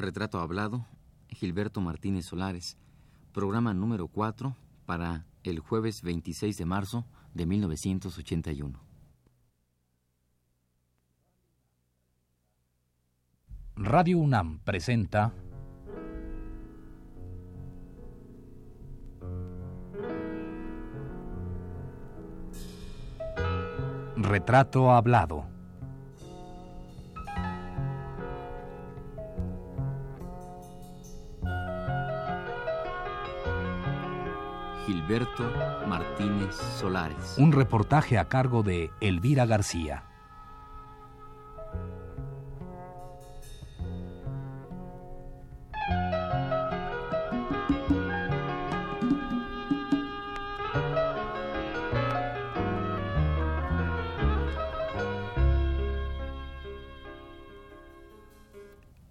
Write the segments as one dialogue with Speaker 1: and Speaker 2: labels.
Speaker 1: Retrato Hablado, Gilberto Martínez Solares, programa número 4 para el jueves 26 de marzo de 1981.
Speaker 2: Radio UNAM presenta Retrato Hablado.
Speaker 1: Gilberto Martínez Solares.
Speaker 2: Un reportaje a cargo de Elvira García.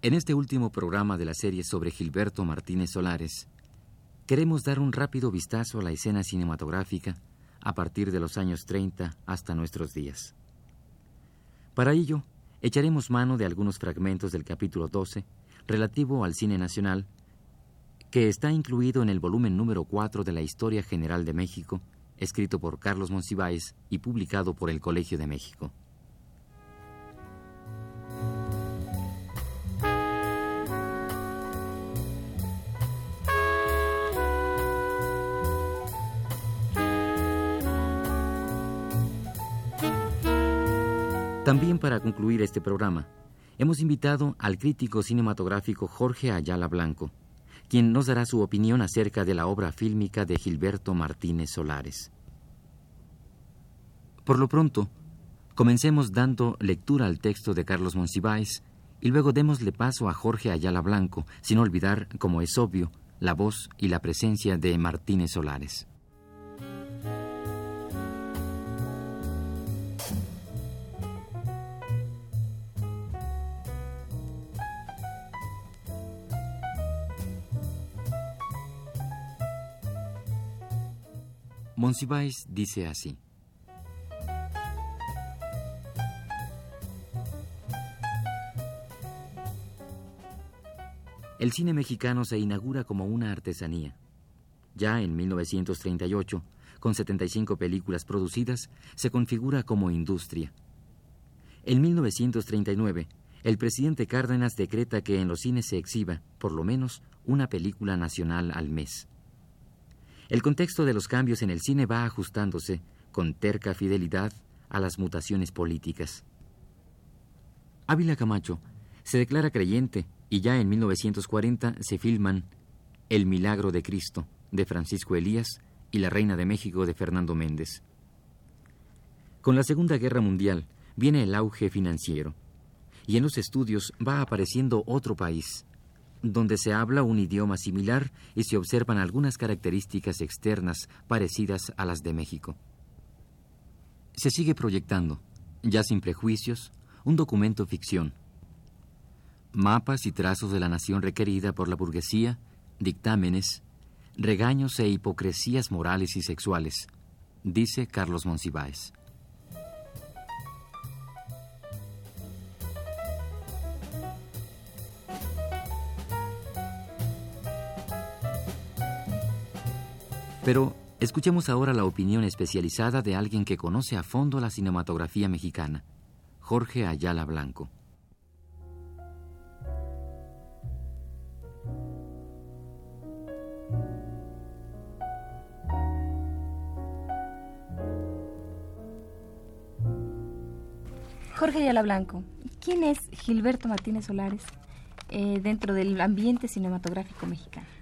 Speaker 1: En este último programa de la serie sobre Gilberto Martínez Solares, queremos dar un rápido vistazo a la escena cinematográfica a partir de los años 30 hasta nuestros días. Para ello, echaremos mano de algunos fragmentos del capítulo 12 relativo al cine nacional, que está incluido en el volumen número 4 de la Historia General de México, escrito por Carlos Monsiváis y publicado por el Colegio de México. También para concluir este programa, hemos invitado al crítico cinematográfico Jorge Ayala Blanco, quien nos dará su opinión acerca de la obra fílmica de Gilberto Martínez Solares. Por lo pronto, comencemos dando lectura al texto de Carlos Monsiváis y luego démosle paso a Jorge Ayala Blanco, sin olvidar, como es obvio, la voz y la presencia de Martínez Solares. Monsiváis dice así. El cine mexicano se inaugura como una artesanía. Ya en 1938, con 75 películas producidas, se configura como industria. En 1939, el presidente Cárdenas decreta que en los cines se exhiba, por lo menos, una película nacional al mes. El contexto de los cambios en el cine va ajustándose con terca fidelidad a las mutaciones políticas. Ávila Camacho se declara creyente y ya en 1940 se filman El Milagro de Cristo de Francisco Elías y La Reina de México de Fernando Méndez. Con la Segunda Guerra Mundial viene el auge financiero y en los estudios va apareciendo otro país, donde se habla un idioma similar y se observan algunas características externas parecidas a las de México. Se sigue proyectando, ya sin prejuicios, un documento ficción. Mapas y trazos de la nación requerida por la burguesía, dictámenes, regaños e hipocresías morales y sexuales, dice Carlos Monsiváis. Pero escuchemos ahora la opinión especializada de alguien que conoce a fondo la cinematografía mexicana, Jorge Ayala Blanco.
Speaker 3: Jorge Ayala Blanco, ¿quién es Gilberto Martínez Solares eh, dentro del ambiente cinematográfico mexicano?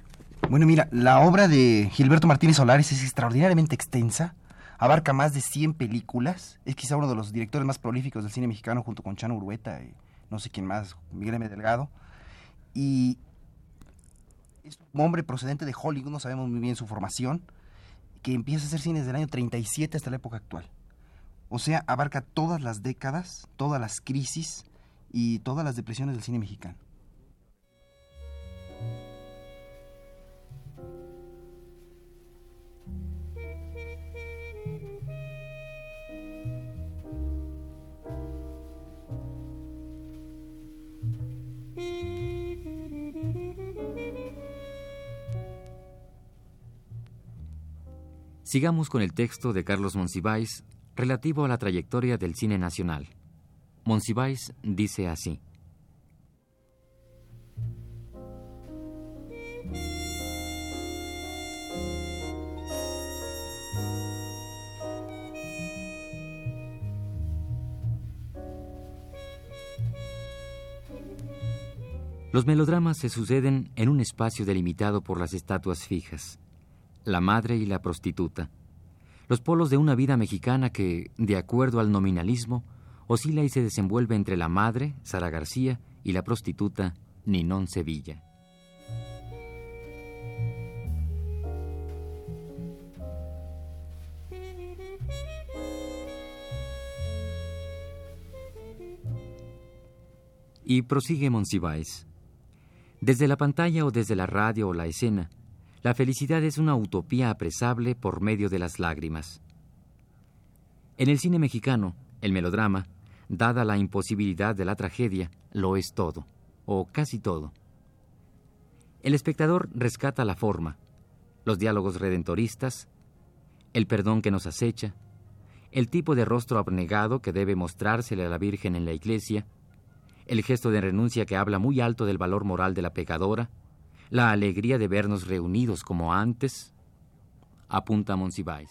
Speaker 4: Bueno, mira, la obra de Gilberto Martínez Solares es extraordinariamente extensa, abarca más de 100 películas, es quizá uno de los directores más prolíficos del cine mexicano junto con Chano Urueta y no sé quién más, Miguel M. Delgado, y es un hombre procedente de Hollywood, no sabemos muy bien su formación, que empieza a hacer cine desde el año 37 hasta la época actual. O sea, abarca todas las décadas, todas las crisis y todas las depresiones del cine mexicano.
Speaker 1: Sigamos con el texto de Carlos Monsiváis relativo a la trayectoria del cine nacional. Monsiváis dice así. Los melodramas se suceden en un espacio delimitado por las estatuas fijas la madre y la prostituta, los polos de una vida mexicana que, de acuerdo al nominalismo, oscila y se desenvuelve entre la madre, Sara García, y la prostituta, Ninón Sevilla. Y prosigue Monsiváis. Desde la pantalla o desde la radio o la escena, la felicidad es una utopía apresable por medio de las lágrimas. En el cine mexicano, el melodrama, dada la imposibilidad de la tragedia, lo es todo, o casi todo. El espectador rescata la forma, los diálogos redentoristas, el perdón que nos acecha, el tipo de rostro abnegado que debe mostrársele a la Virgen en la iglesia, el gesto de renuncia que habla muy alto del valor moral de la pecadora, la alegría de vernos reunidos como antes, apunta Monsiváis.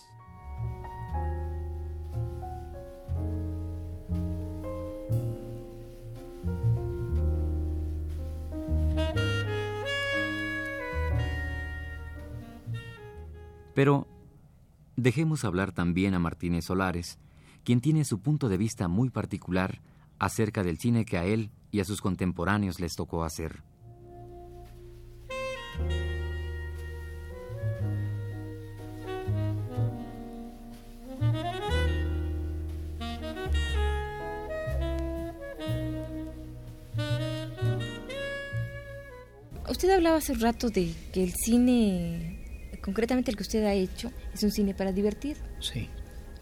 Speaker 1: Pero dejemos hablar también a Martínez Solares, quien tiene su punto de vista muy particular acerca del cine que a él y a sus contemporáneos les tocó hacer.
Speaker 3: Usted hablaba hace un rato de que el cine, concretamente el que usted ha hecho, es un cine para divertir.
Speaker 5: Sí.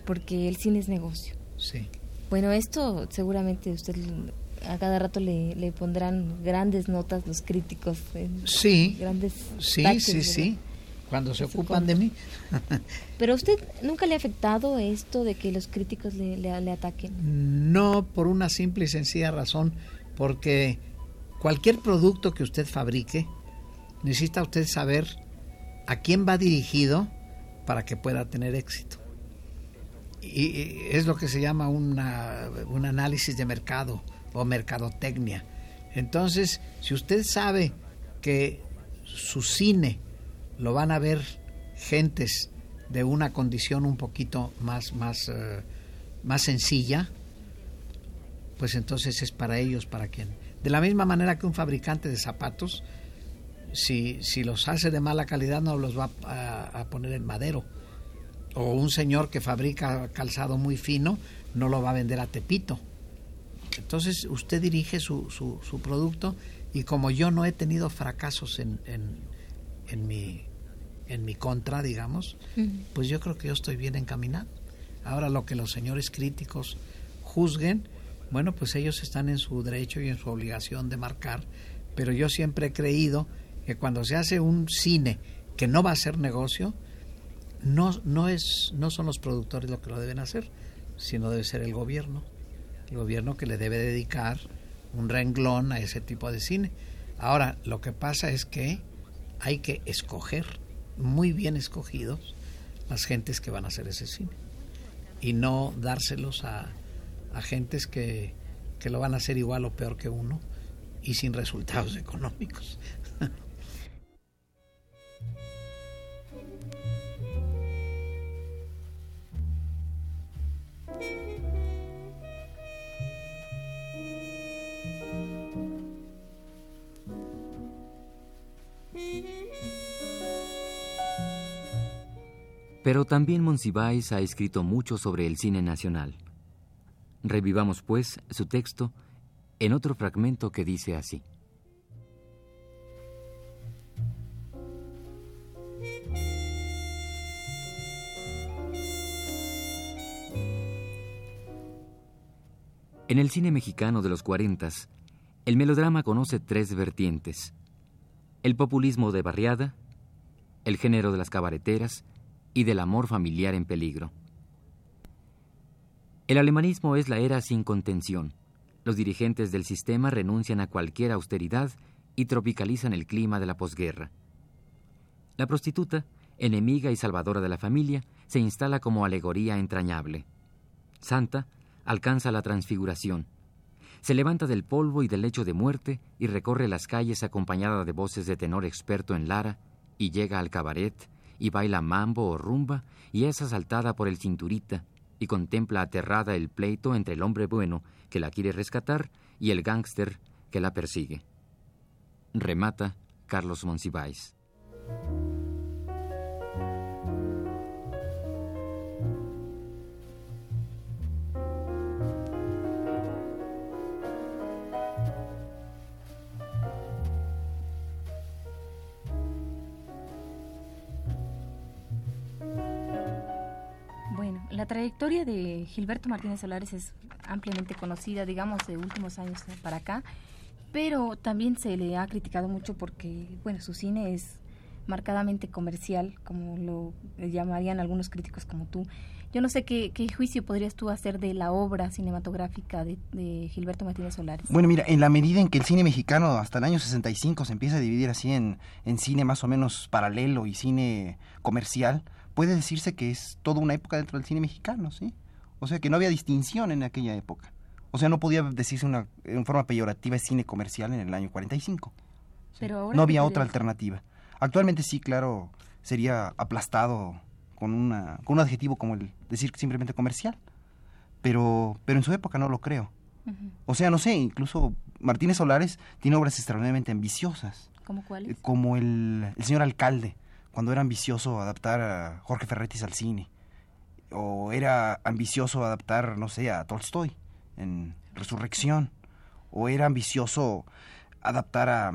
Speaker 3: Porque el cine es negocio.
Speaker 5: Sí.
Speaker 3: Bueno, esto seguramente usted a cada rato le, pondrán grandes notas los críticos.
Speaker 5: sí.
Speaker 3: Grandes
Speaker 5: sí, sí, sí. Cuando se ocupan de mí.
Speaker 3: Pero a usted nunca le ha afectado esto de que los críticos le, le ataquen.
Speaker 5: No, por una simple y sencilla razón, porque Cualquier producto que usted fabrique, necesita usted saber a quién va dirigido para que pueda tener éxito. Y es lo que se llama una, un análisis de mercado o mercadotecnia. Entonces, si usted sabe que su cine lo van a ver gentes de una condición un poquito más, más, eh, más sencilla, pues entonces es para ellos, para quien de la misma manera que un fabricante de zapatos, si, si los hace de mala calidad no los va a, poner en madero. O un señor que fabrica calzado muy fino no lo va a vender a Tepito. Entonces usted dirige su, su, producto y como yo no he tenido fracasos en, en, mi, en mi contra, digamos, pues yo creo que yo estoy bien encaminado. Ahora lo que los señores críticos juzguen, bueno, pues ellos están en su derecho y en su obligación de marcar, pero yo siempre he creído que cuando se hace un cine que no va a ser negocio, no, no, es, no son los productores lo que lo deben hacer, sino debe ser el gobierno. El gobierno que le debe dedicar un renglón a ese tipo de cine. Ahora, lo que pasa es que hay que escoger, muy bien escogidos, las gentes que van a hacer ese cine. Y no dárselos a, agentes que, que lo van a hacer igual o peor que uno y sin resultados económicos.
Speaker 1: Pero también Monsiváis ha escrito mucho sobre el cine nacional. Revivamos, pues, su texto en otro fragmento que dice así. En el cine mexicano de los cuarentas, el melodrama conoce tres vertientes. El populismo de barriada, el género de las cabareteras y del amor familiar en peligro. El alemanismo es la era sin contención. Los dirigentes del sistema renuncian a cualquier austeridad y tropicalizan el clima de la posguerra. La prostituta, enemiga y salvadora de la familia, se instala como alegoría entrañable. Santa alcanza la transfiguración. Se levanta del polvo y del lecho de muerte y recorre las calles acompañada de voces de tenor experto en Lara y llega al cabaret y baila mambo o rumba y es asaltada por el cinturita y contempla aterrada el pleito entre el hombre bueno que la quiere rescatar y el gángster que la persigue. Remata Carlos Monsiváis.
Speaker 3: La trayectoria de Gilberto Martínez Solares es ampliamente conocida, digamos, de últimos años para acá, pero también se le ha criticado mucho porque, bueno, su cine es marcadamente comercial, como lo llamarían algunos críticos como tú. Yo no sé qué, juicio podrías tú hacer de la obra cinematográfica de, de, Gilberto Martínez Solares.
Speaker 4: Bueno, mira, en la medida en que el cine mexicano hasta el año 65 se empieza a dividir así en, en cine más o menos paralelo y cine comercial, puede decirse que es toda una época dentro del cine mexicano, ¿sí? O sea, que no había distinción en aquella época. O sea, no podía decirse una, en forma peyorativa cine comercial en el año 45. Pero no había otra alternativa. Actualmente sí, claro, sería aplastado con, una, con un adjetivo como el decir simplemente comercial. Pero, pero en su época no lo creo. O sea, no sé, incluso Martínez Solares tiene obras extraordinariamente ambiciosas.
Speaker 3: ¿Como cuáles?
Speaker 4: Como el, el señor alcalde, cuando era ambicioso adaptar a Jorge Ferretis al cine, o era ambicioso adaptar, no sé, a Tolstoy en Resurrección, o era ambicioso adaptar a,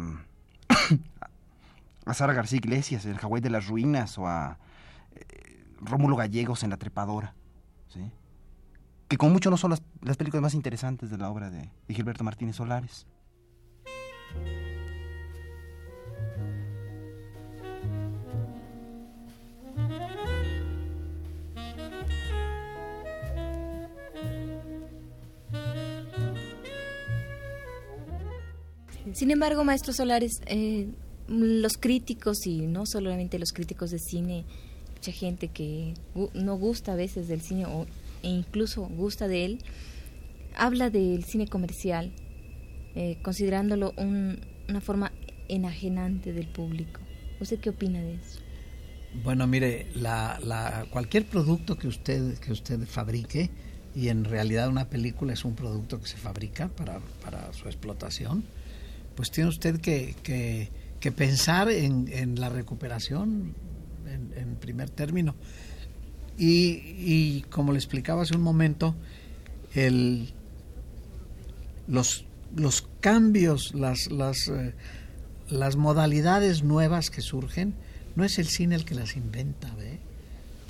Speaker 4: a García Iglesias en El Hawái de las Ruinas, o a eh, Rómulo Gallegos en La Trepadora, ¿sí? que con mucho no son las, las películas más interesantes de la obra de, de Gilberto Martínez Solares.
Speaker 3: Sin embargo, maestro Solares, eh, los críticos y no solamente los críticos de cine, mucha gente que no gusta a veces del cine o, e incluso gusta de él, habla del cine comercial, eh, considerándolo una forma enajenante del público. ¿Usted qué opina de eso?
Speaker 5: Bueno, mire, la, cualquier producto que usted, que usted fabrique, y en realidad una película es un producto que se fabrica para, para su explotación, pues tiene usted que, pensar en, la recuperación en, primer término. Y, y, como le explicaba hace un momento, el, los, los cambios, las, las, eh, las modalidades nuevas que surgen, no es el cine el que las inventa,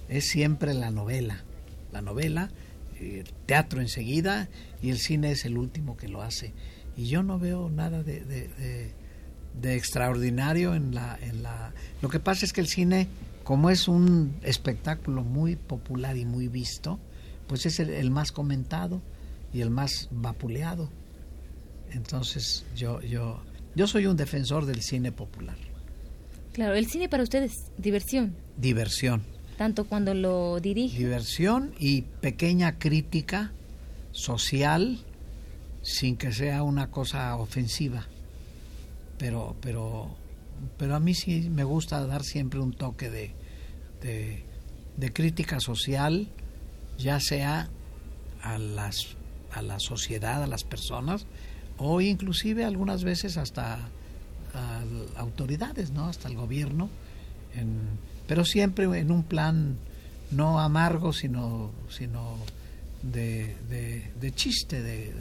Speaker 5: es siempre la novela. La novela, el teatro enseguida, y el cine es el último que lo hace y yo no veo nada de, extraordinario en la, en la... Lo que pasa es que el cine, como es un espectáculo muy popular y muy visto, pues es el, más comentado y el más vapuleado. Entonces yo, yo, yo soy un defensor del cine popular.
Speaker 3: Claro, el cine para ustedes, diversión.
Speaker 5: Diversión.
Speaker 3: Tanto cuando lo dirige.
Speaker 5: Diversión y pequeña crítica social sin que sea una cosa ofensiva. Pero, pero, pero a mí sí me gusta dar siempre un toque de, de, crítica social, ya sea a las a la sociedad, a las personas, o inclusive algunas veces hasta a autoridades, ¿no? Hasta el gobierno, pero siempre en un plan no amargo, sino, sino de, de chiste, de,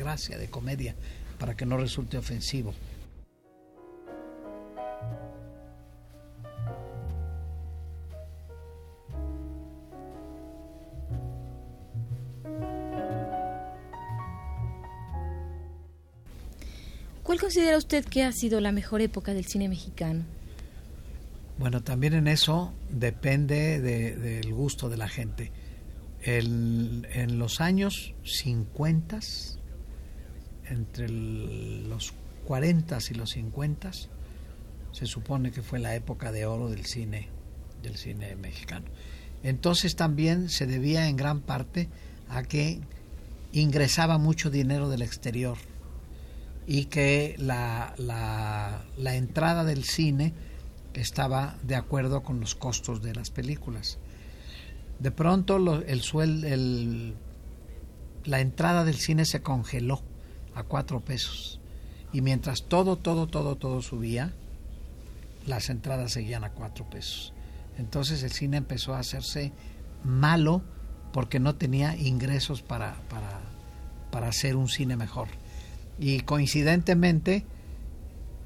Speaker 5: gracia, de comedia, para que no resulte ofensivo.
Speaker 3: ¿Cuál considera usted que ha sido la mejor época del cine mexicano?
Speaker 5: Bueno, también en eso depende del gusto de la gente. en los años 50, entre los 40 y los 50, se supone que fue la época de oro del cine, del cine mexicano. Entonces también se debía en gran parte a que ingresaba mucho dinero del exterior y que la, la, entrada del cine estaba de acuerdo con los costos de las películas. De pronto el, suel, el, la entrada del cine se congeló a cuatro pesos y mientras todo, todo, todo, todo subía, las entradas seguían a cuatro pesos. Entonces el cine empezó a hacerse malo porque no tenía ingresos para, para, para hacer un cine mejor. Y coincidentemente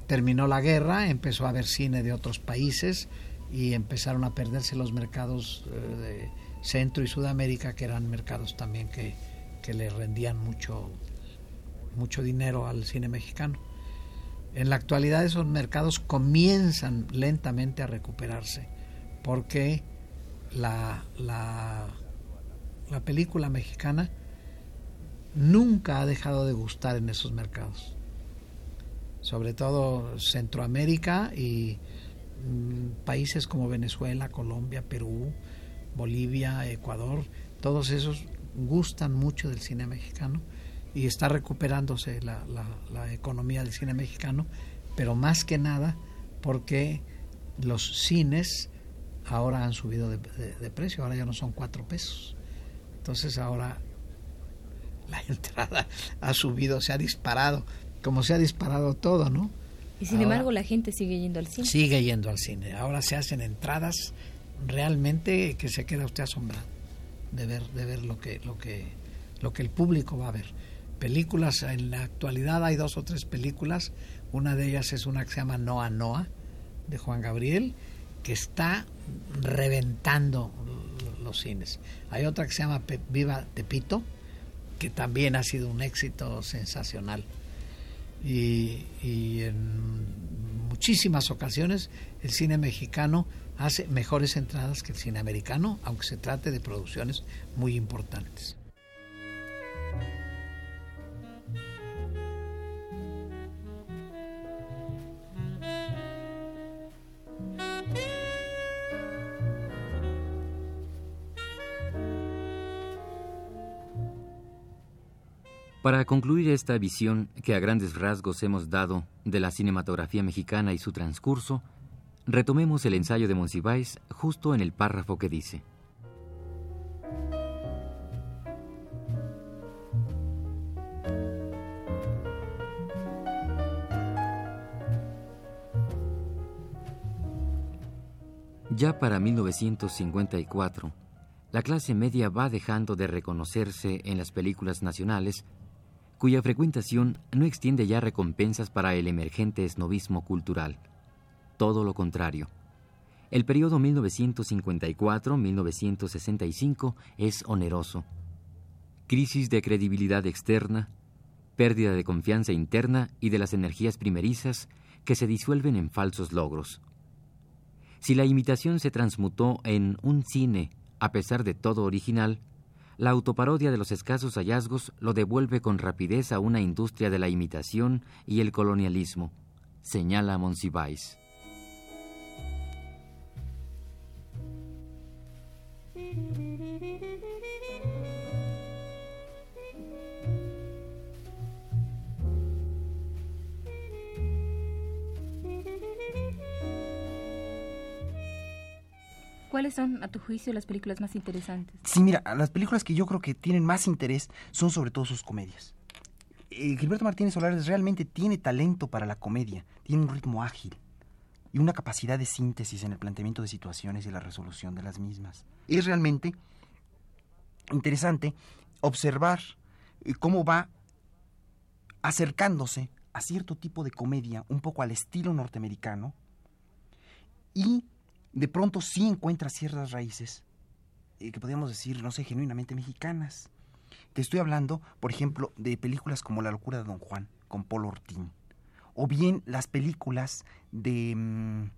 Speaker 5: terminó la guerra, empezó a haber cine de otros países y empezaron a perderse los mercados eh, de Centro y Sudamérica, que eran mercados también que, que le rendían mucho, mucho dinero al cine mexicano. En la actualidad esos mercados comienzan lentamente a recuperarse porque la, la, la película mexicana nunca ha dejado de gustar en esos mercados. Sobre todo Centroamérica y mm, países como Venezuela, Colombia, Perú, Bolivia, Ecuador, todos esos gustan mucho del cine mexicano y está recuperándose la, economía del cine mexicano, pero más que nada porque los cines ahora han subido de, de precio, ahora ya no son cuatro pesos. Entonces ahora la entrada ha subido, se ha disparado, como se ha disparado todo, ¿no?
Speaker 3: Y sin embargo la gente sigue yendo al cine.
Speaker 5: Sigue yendo al cine. Ahora se hacen entradas realmente que se queda usted asombrado de ver, de ver lo que, lo que, lo que el público va a ver. Películas, en la actualidad hay dos o tres películas, una de ellas es una que se llama Noa Noa, de Juan Gabriel, que está reventando los cines. Hay otra que se llama Viva Tepito, que también ha sido un éxito sensacional. Y, en muchísimas ocasiones el cine mexicano hace mejores entradas que el cine americano, aunque se trate de producciones muy importantes.
Speaker 1: Para concluir esta visión que a grandes rasgos hemos dado de la cinematografía mexicana y su transcurso, retomemos el ensayo de Monsiváis justo en el párrafo que dice. Ya para 1954, la clase media va dejando de reconocerse en las películas nacionales cuya frecuentación no extiende ya recompensas para el emergente esnovismo cultural. Todo lo contrario. El periodo 1954-1965 es oneroso. Crisis de credibilidad externa, pérdida de confianza interna y de las energías primerizas que se disuelven en falsos logros. Si la imitación se transmutó en un cine, a pesar de todo original, la autoparodia de los escasos hallazgos lo devuelve con rapidez a una industria de la imitación y el colonialismo, señala Monsiváis.
Speaker 3: ¿Cuáles son, a tu juicio, las películas más interesantes?
Speaker 4: Sí, mira, las películas que yo creo que tienen más interés son sobre todo sus comedias. Eh, Gilberto Martínez Solares realmente tiene talento para la comedia, tiene un ritmo ágil y una capacidad de síntesis en el planteamiento de situaciones y la resolución de las mismas. Es realmente interesante observar eh, cómo va acercándose a cierto tipo de comedia, un poco al estilo norteamericano, y de pronto sí encuentra ciertas raíces eh, que podríamos decir, no sé, genuinamente mexicanas. Te estoy hablando, por ejemplo, de películas como La locura de Don Juan, con Paul Ortín. O bien las películas de... Mm,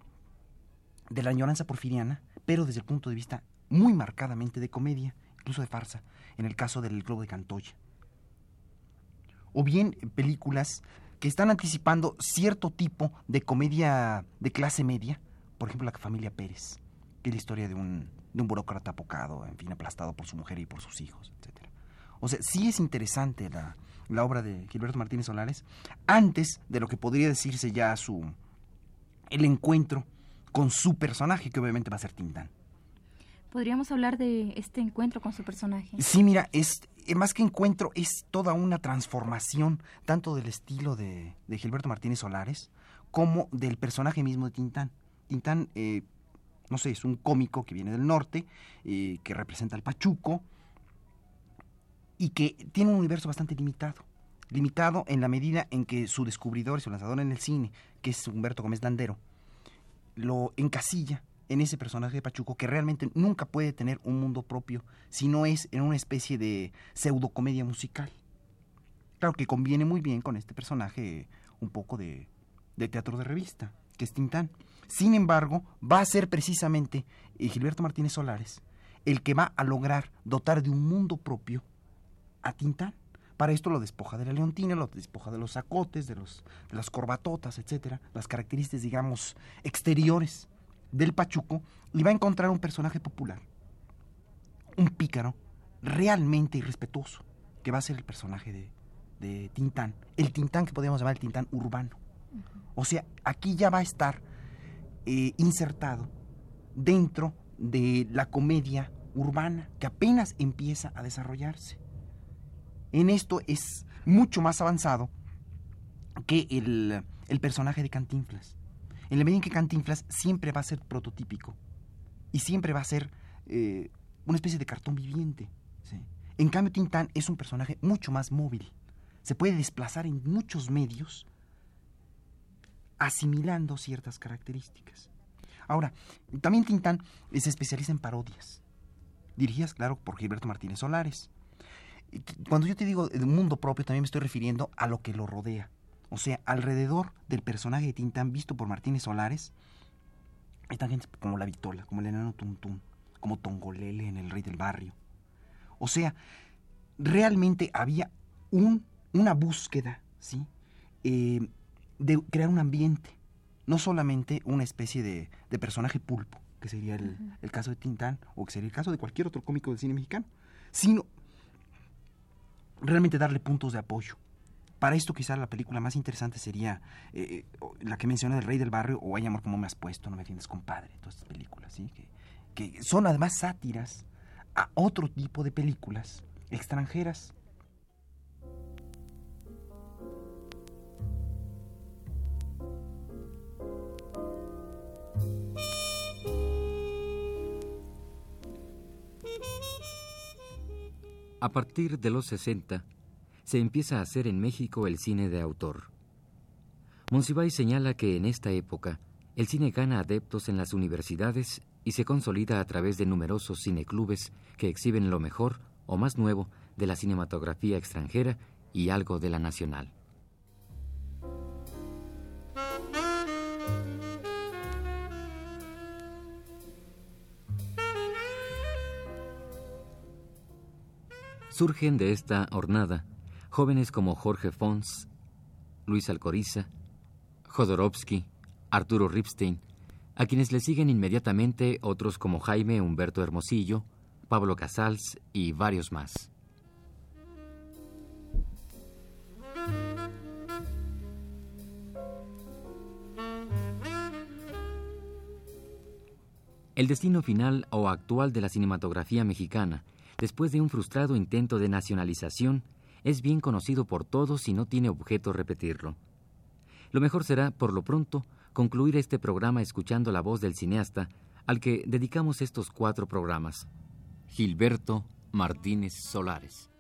Speaker 4: de la añoranza porfiriana, pero desde el punto de vista muy marcadamente de comedia, incluso de farsa, en el caso del Globo de Cantoya. O bien películas que están anticipando cierto tipo de comedia de clase media, por ejemplo La Familia Pérez, que es la historia de un, de un burócrata apocado, en fin, aplastado por su mujer y por sus hijos, etc. O sea, sí es interesante la, la obra de Gilberto Martínez Solares, antes de lo que podría decirse ya su el encuentro con su personaje, que obviamente va a ser Tintán.
Speaker 3: ¿Podríamos hablar de este encuentro con su personaje?
Speaker 4: Sí, mira, es eh, más que encuentro, es toda una transformación, tanto del estilo de, de Gilberto Martínez Solares, como del personaje mismo de Tintán. Tintán, eh, no sé, es un cómico que viene del norte, eh, que representa al Pachuco, y que tiene un universo bastante limitado. Limitado en la medida en que su descubridor y su lanzador en el cine, que es Humberto Gómez Landero, lo encasilla en ese personaje de Pachuco que realmente nunca puede tener un mundo propio si no es en una especie de pseudocomedia musical. Claro que conviene muy bien con este personaje un poco de, de teatro de revista, que es Tintán. Sin embargo, va a ser precisamente eh, Gilberto Martínez Solares el que va a lograr dotar de un mundo propio a Tintán. Para esto lo despoja de la leontina, lo despoja de los sacotes, de, los, de las corbatotas, etcétera, las características, digamos, exteriores del Pachuco, y va a encontrar un personaje popular, un pícaro, realmente irrespetuoso, que va a ser el personaje de, de Tintán, el Tintán que podríamos llamar el Tintán urbano. O sea, aquí ya va a estar eh, insertado dentro de la comedia urbana que apenas empieza a desarrollarse. En esto es mucho más avanzado que el, el personaje de Cantinflas. En la medida en que Cantinflas siempre va a ser prototípico y siempre va a ser eh, una especie de cartón viviente. En cambio, Tintán es un personaje mucho más móvil. Se puede desplazar en muchos medios asimilando ciertas características. Ahora, también Tintán se especializa en parodias, dirigidas, claro, por Gilberto Martínez Solares. Cuando yo te digo un mundo propio, también me estoy refiriendo a lo que lo rodea. O sea, alrededor del personaje de Tintán visto por Martínez Solares, están gente como la Vitola, como el enano Tuntún, como Tongolele en El Rey del Barrio. O sea, realmente había un, una búsqueda, ¿sí? Eh, de crear un ambiente, no solamente una especie de, de personaje pulpo, que sería el, el, caso de Tintán, o que sería el caso de cualquier otro cómico del cine mexicano, sino realmente darle puntos de apoyo. Para esto quizá la película más interesante sería eh, la que menciona del Rey del Barrio o Hay amor como me has puesto, no me entiendes compadre, todas estas películas, ¿sí? Que, que son además sátiras a otro tipo de películas extranjeras.
Speaker 1: A partir de los 60, se empieza a hacer en México el cine de autor. Monsiváis señala que en esta época el cine gana adeptos en las universidades y se consolida a través de numerosos cineclubes que exhiben lo mejor o más nuevo de la cinematografía extranjera y algo de la nacional. Surgen de esta hornada jóvenes como Jorge Fons, Luis Alcoriza, Jodorowsky, Arturo Ripstein, a quienes le siguen inmediatamente otros como Jaime Humberto Hermosillo, Pablo Casals y varios más. El destino final o actual de la cinematografía mexicana, después de un frustrado intento de nacionalización, es bien conocido por todos y no tiene objeto repetirlo. Lo mejor será, por lo pronto, concluir este programa escuchando la voz del cineasta al que dedicamos estos cuatro programas. Gilberto Martínez Solares.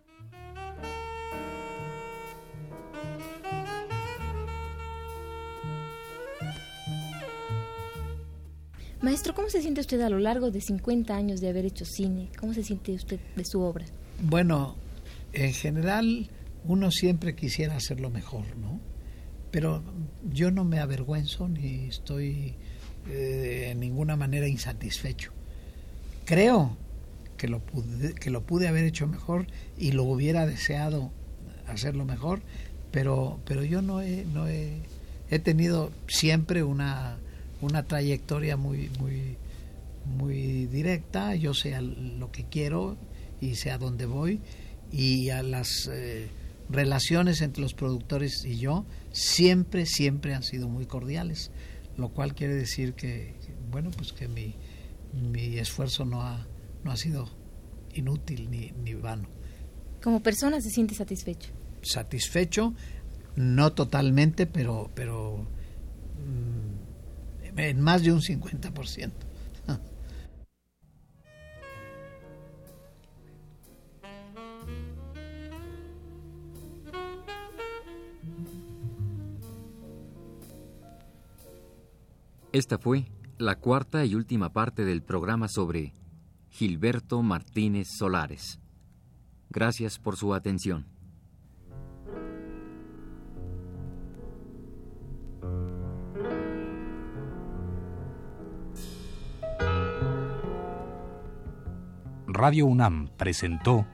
Speaker 3: Maestro, ¿cómo se siente usted a lo largo de 50 años de haber hecho cine? ¿Cómo se siente usted de su obra?
Speaker 5: Bueno, en general uno siempre quisiera hacerlo mejor, ¿no? Pero yo no me avergüenzo ni estoy eh, en ninguna manera insatisfecho. Creo que lo, pude, que lo pude haber hecho mejor y lo hubiera deseado hacerlo mejor, pero, pero yo no he, no he, he tenido siempre una, una trayectoria muy, muy, muy directa, yo sé lo que quiero y sé a dónde voy y a las eh, relaciones entre los productores y yo siempre, siempre han sido muy cordiales, lo cual quiere decir que, bueno, pues que mi, mi esfuerzo no ha, no ha sido inútil ni, ni vano.
Speaker 3: Como persona se siente satisfecho.
Speaker 5: Satisfecho, no totalmente, pero, pero mm, en más de un 50%.
Speaker 1: Esta fue la cuarta y última parte del programa sobre Gilberto Martínez Solares. Gracias por su atención.
Speaker 2: Radio UNAM presentó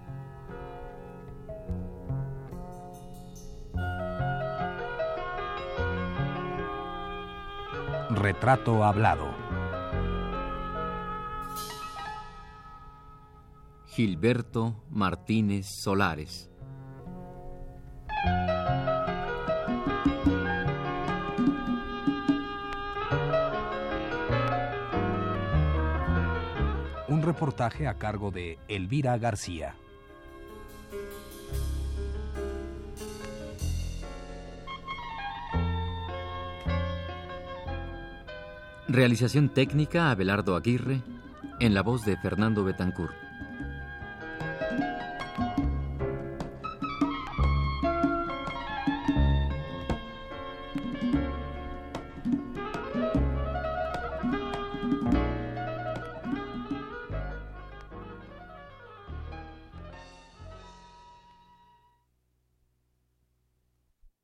Speaker 2: Retrato Hablado.
Speaker 1: Gilberto Martínez Solares.
Speaker 2: Reportaje a cargo de Elvira García.
Speaker 1: Realización técnica Abelardo Aguirre, en la voz de Fernando Betancourt.